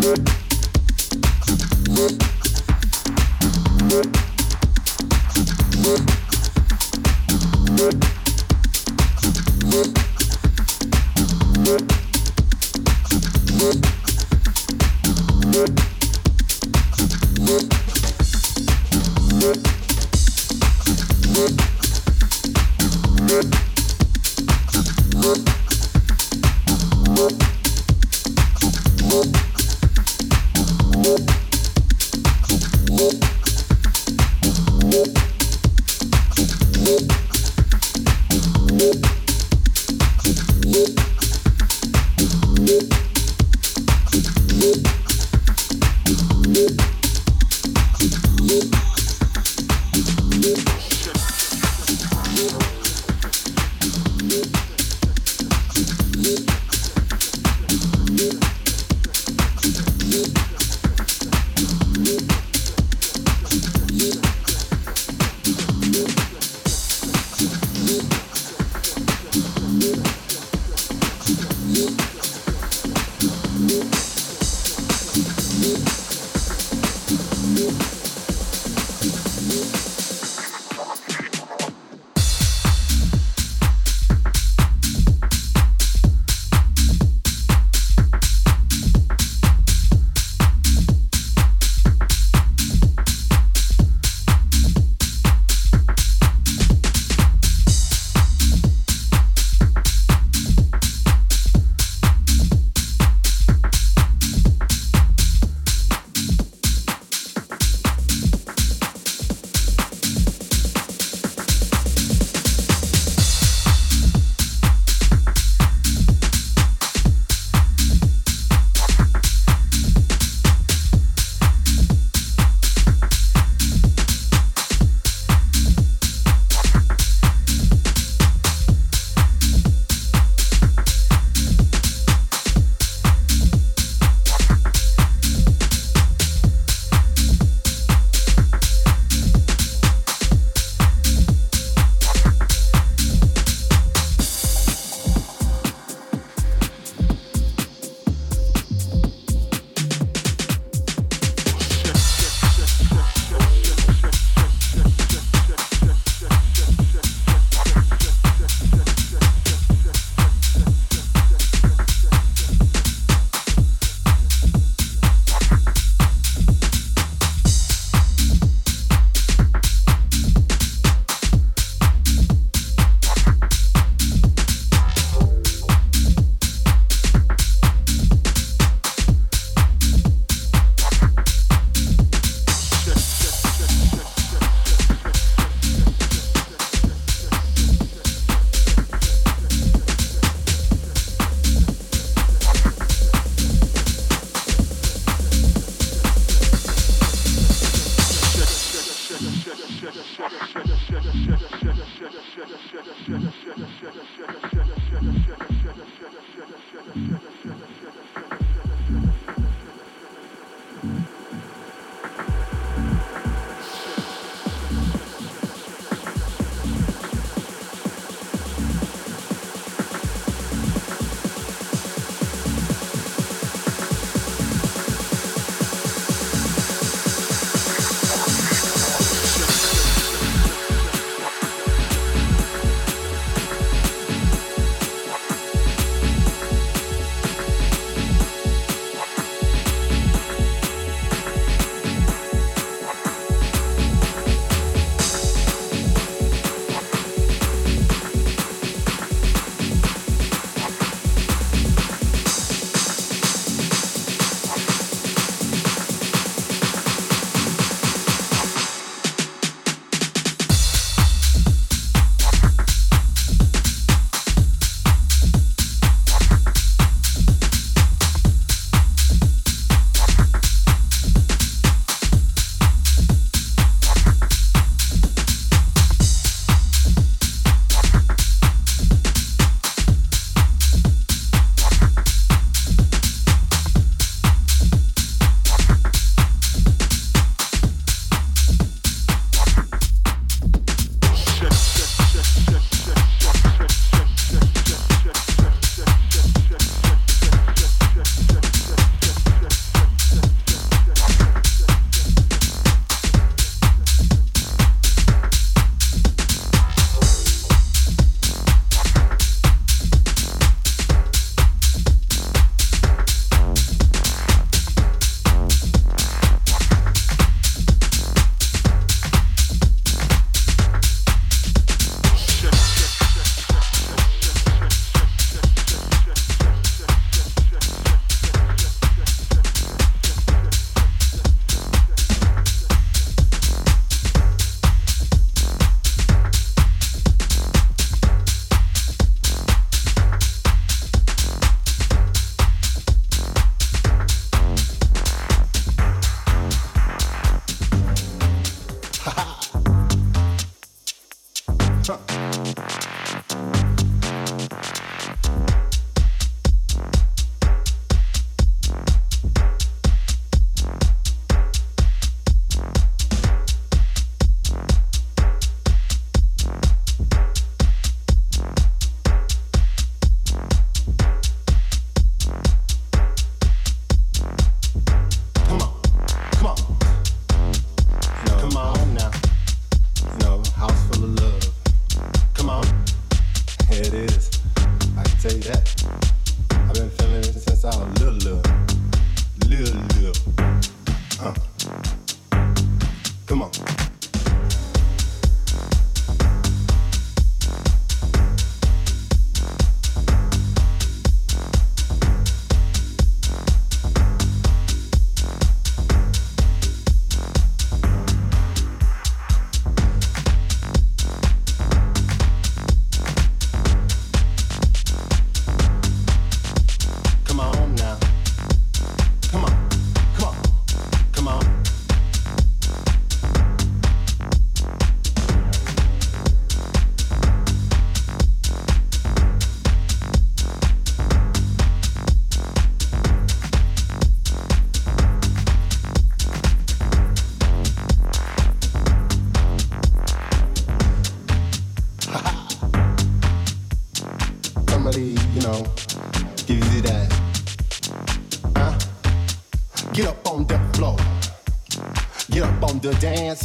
Thank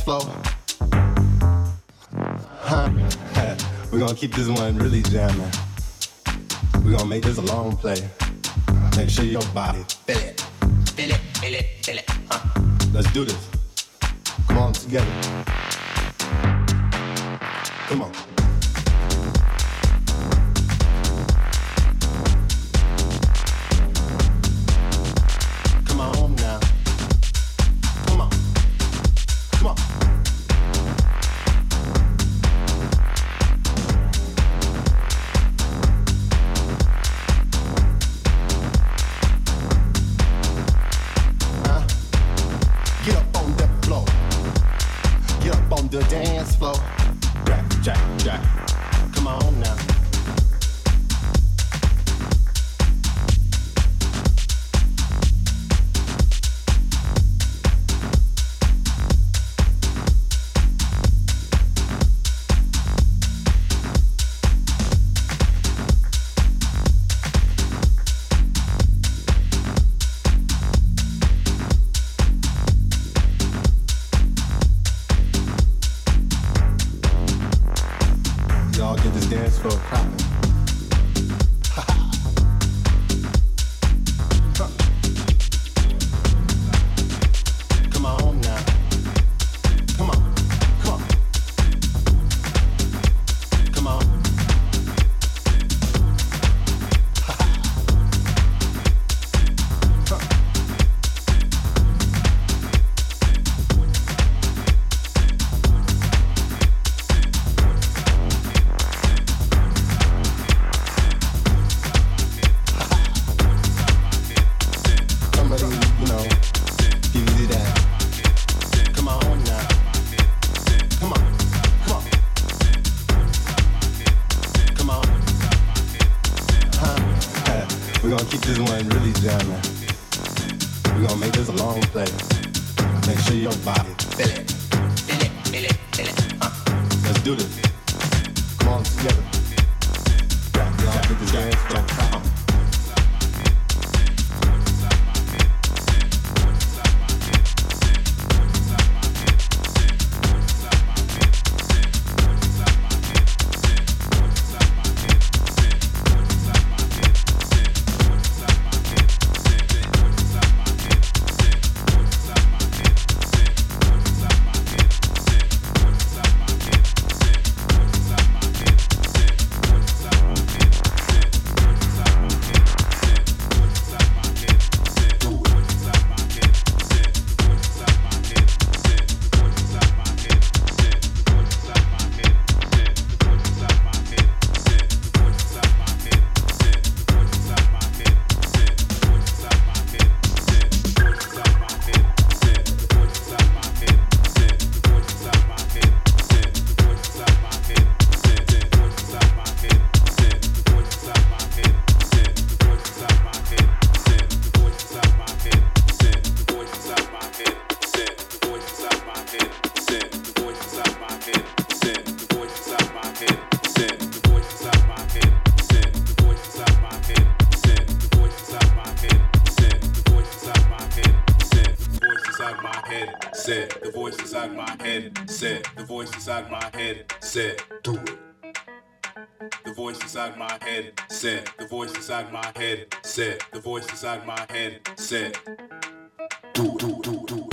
keep this one really jamming. We're gonna make this a long play. Make sure your body feel it, feel it, feel it, feel it. Huh. Let's do this. Come on together. inside my head said, do it. The voice inside my head said, the voice inside my head said, the voice inside my head said, do, do, do, do.